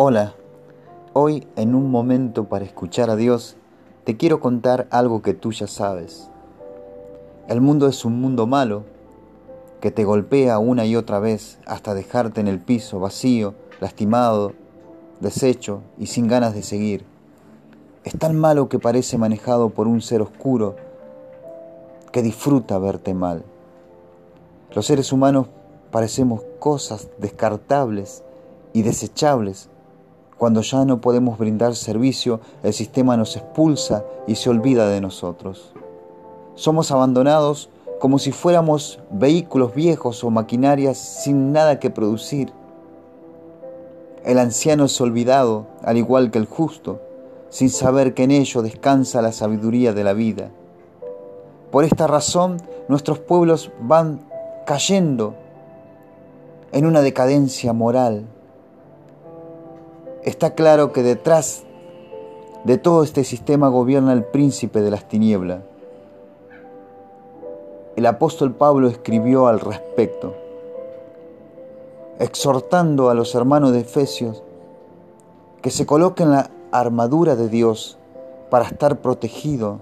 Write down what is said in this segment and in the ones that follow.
Hola, hoy en un momento para escuchar a Dios, te quiero contar algo que tú ya sabes. El mundo es un mundo malo que te golpea una y otra vez hasta dejarte en el piso vacío, lastimado, deshecho y sin ganas de seguir. Es tan malo que parece manejado por un ser oscuro que disfruta verte mal. Los seres humanos parecemos cosas descartables y desechables cuando ya no podemos brindar servicio, el sistema nos expulsa y se olvida de nosotros. Somos abandonados como si fuéramos vehículos viejos o maquinarias sin nada que producir. El anciano es olvidado, al igual que el justo, sin saber que en ello descansa la sabiduría de la vida. Por esta razón, nuestros pueblos van cayendo en una decadencia moral Está claro que detrás de todo este sistema gobierna el príncipe de las tinieblas. El apóstol Pablo escribió al respecto, exhortando a los hermanos de Efesios que se coloquen la armadura de Dios para estar protegido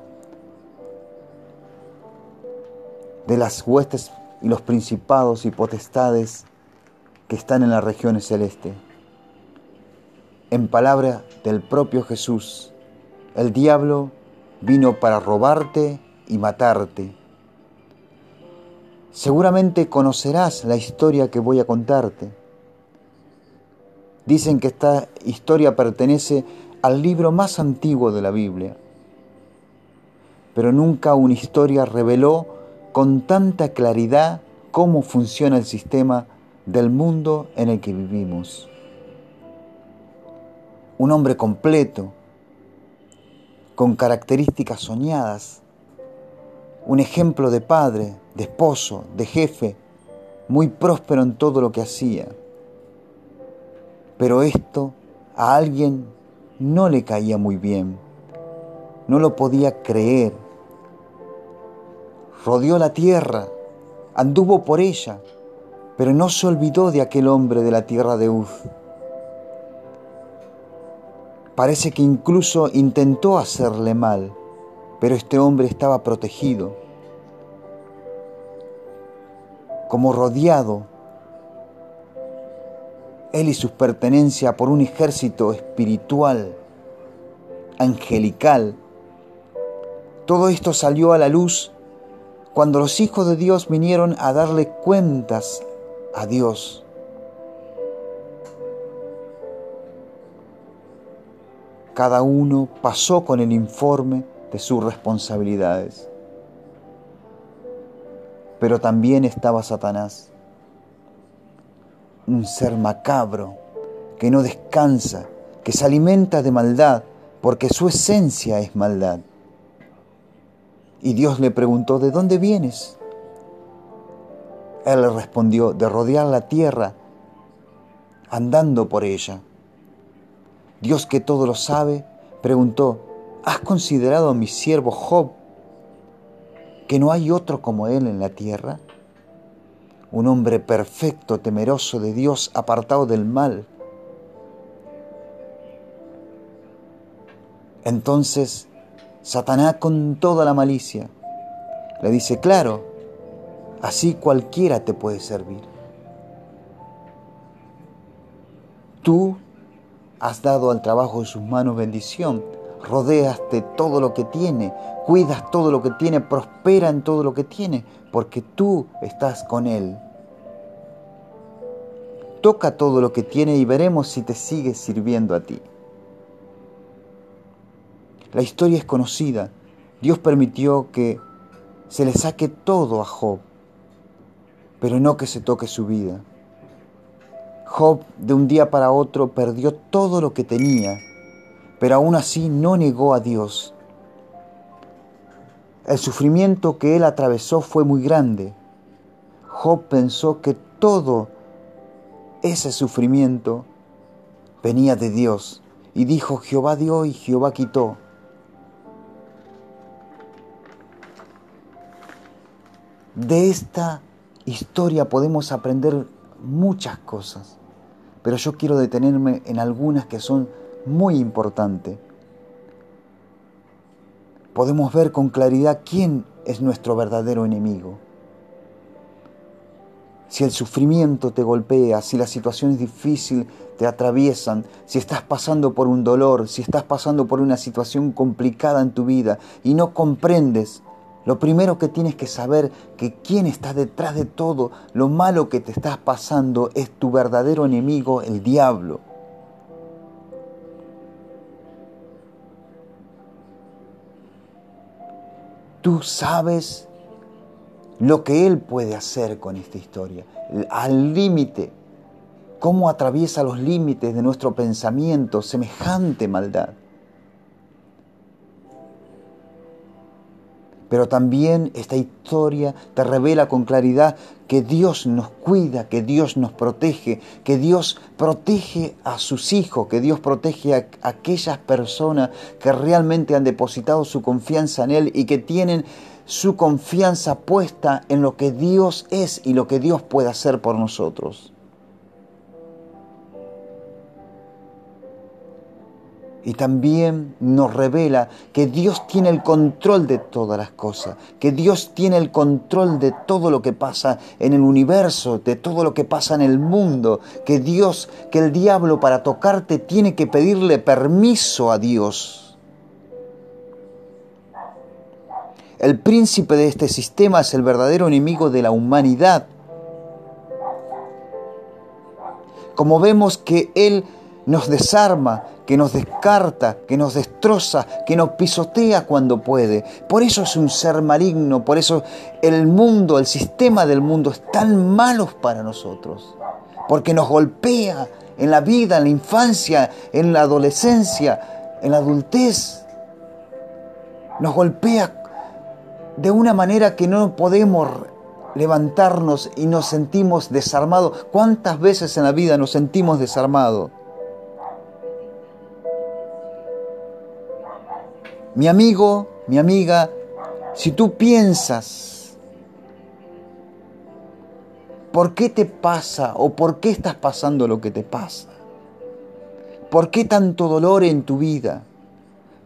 de las huestes y los principados y potestades que están en las regiones celestes. En palabra del propio Jesús, el diablo vino para robarte y matarte. Seguramente conocerás la historia que voy a contarte. Dicen que esta historia pertenece al libro más antiguo de la Biblia, pero nunca una historia reveló con tanta claridad cómo funciona el sistema del mundo en el que vivimos un hombre completo, con características soñadas, un ejemplo de padre, de esposo, de jefe, muy próspero en todo lo que hacía. Pero esto a alguien no le caía muy bien, no lo podía creer. Rodeó la tierra, anduvo por ella, pero no se olvidó de aquel hombre de la tierra de Uz Parece que incluso intentó hacerle mal, pero este hombre estaba protegido, como rodeado, él y sus pertenencias por un ejército espiritual, angelical. Todo esto salió a la luz cuando los hijos de Dios vinieron a darle cuentas a Dios. Cada uno pasó con el informe de sus responsabilidades. Pero también estaba Satanás, un ser macabro que no descansa, que se alimenta de maldad, porque su esencia es maldad. Y Dios le preguntó, ¿de dónde vienes? Él le respondió, de rodear la tierra, andando por ella. Dios que todo lo sabe, preguntó, ¿has considerado a mi siervo Job que no hay otro como él en la tierra? Un hombre perfecto, temeroso de Dios, apartado del mal. Entonces, Satanás con toda la malicia le dice, claro, así cualquiera te puede servir. Tú Has dado al trabajo de sus manos bendición. Rodeas de todo lo que tiene, cuidas todo lo que tiene, prospera en todo lo que tiene, porque tú estás con Él. Toca todo lo que tiene y veremos si te sigue sirviendo a ti. La historia es conocida. Dios permitió que se le saque todo a Job, pero no que se toque su vida. Job de un día para otro perdió todo lo que tenía, pero aún así no negó a Dios. El sufrimiento que él atravesó fue muy grande. Job pensó que todo ese sufrimiento venía de Dios y dijo, Jehová dio y Jehová quitó. De esta historia podemos aprender muchas cosas. pero yo quiero detenerme en algunas que son muy importantes. Podemos ver con claridad quién es nuestro verdadero enemigo. Si el sufrimiento te golpea, si las situaciones difíciles te atraviesan, si estás pasando por un dolor, si estás pasando por una situación complicada en tu vida y no comprendes, lo primero que tienes que saber que quien está detrás de todo lo malo que te estás pasando es tu verdadero enemigo, el diablo. Tú sabes lo que Él puede hacer con esta historia, al límite, cómo atraviesa los límites de nuestro pensamiento semejante maldad. Pero también esta historia te revela con claridad que Dios nos cuida, que Dios nos protege, que Dios protege a sus hijos, que Dios protege a aquellas personas que realmente han depositado su confianza en Él y que tienen su confianza puesta en lo que Dios es y lo que Dios puede hacer por nosotros. Y también nos revela que Dios tiene el control de todas las cosas, que Dios tiene el control de todo lo que pasa en el universo, de todo lo que pasa en el mundo, que Dios, que el diablo para tocarte tiene que pedirle permiso a Dios. El príncipe de este sistema es el verdadero enemigo de la humanidad. Como vemos que Él nos desarma, que nos descarta, que nos destroza, que nos pisotea cuando puede. Por eso es un ser maligno, por eso el mundo, el sistema del mundo es tan malo para nosotros. Porque nos golpea en la vida, en la infancia, en la adolescencia, en la adultez. Nos golpea de una manera que no podemos levantarnos y nos sentimos desarmados. ¿Cuántas veces en la vida nos sentimos desarmados? Mi amigo, mi amiga, si tú piensas, ¿por qué te pasa o por qué estás pasando lo que te pasa? ¿Por qué tanto dolor en tu vida?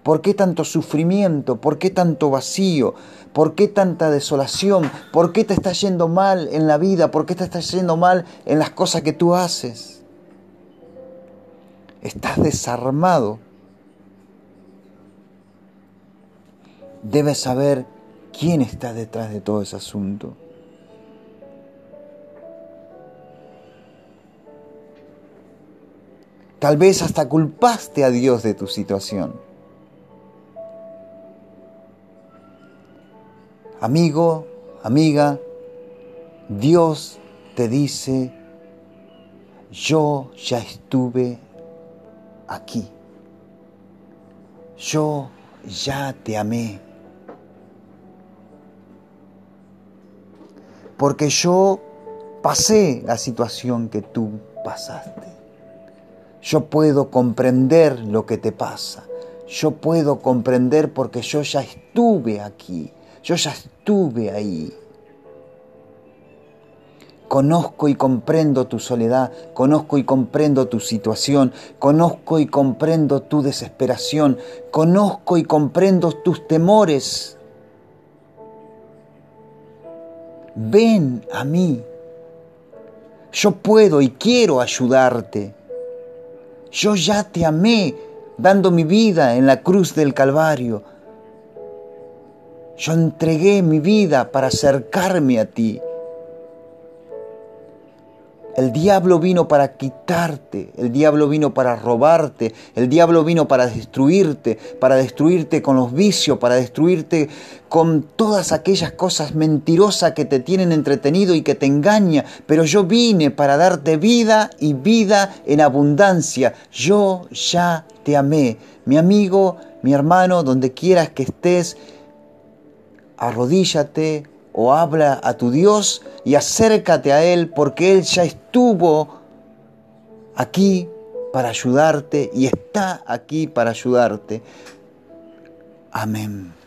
¿Por qué tanto sufrimiento? ¿Por qué tanto vacío? ¿Por qué tanta desolación? ¿Por qué te está yendo mal en la vida? ¿Por qué te está yendo mal en las cosas que tú haces? Estás desarmado. Debes saber quién está detrás de todo ese asunto. Tal vez hasta culpaste a Dios de tu situación. Amigo, amiga, Dios te dice, yo ya estuve aquí. Yo ya te amé. Porque yo pasé la situación que tú pasaste. Yo puedo comprender lo que te pasa. Yo puedo comprender porque yo ya estuve aquí. Yo ya estuve ahí. Conozco y comprendo tu soledad, conozco y comprendo tu situación, conozco y comprendo tu desesperación, conozco y comprendo tus temores. Ven a mí. Yo puedo y quiero ayudarte. Yo ya te amé dando mi vida en la cruz del Calvario. Yo entregué mi vida para acercarme a ti. El diablo vino para quitarte, el diablo vino para robarte, el diablo vino para destruirte, para destruirte con los vicios, para destruirte con todas aquellas cosas mentirosas que te tienen entretenido y que te engaña. Pero yo vine para darte vida y vida en abundancia. Yo ya te amé. Mi amigo, mi hermano, donde quieras que estés, arrodíllate o habla a tu Dios y acércate a Él porque Él ya estuvo aquí para ayudarte y está aquí para ayudarte. Amén.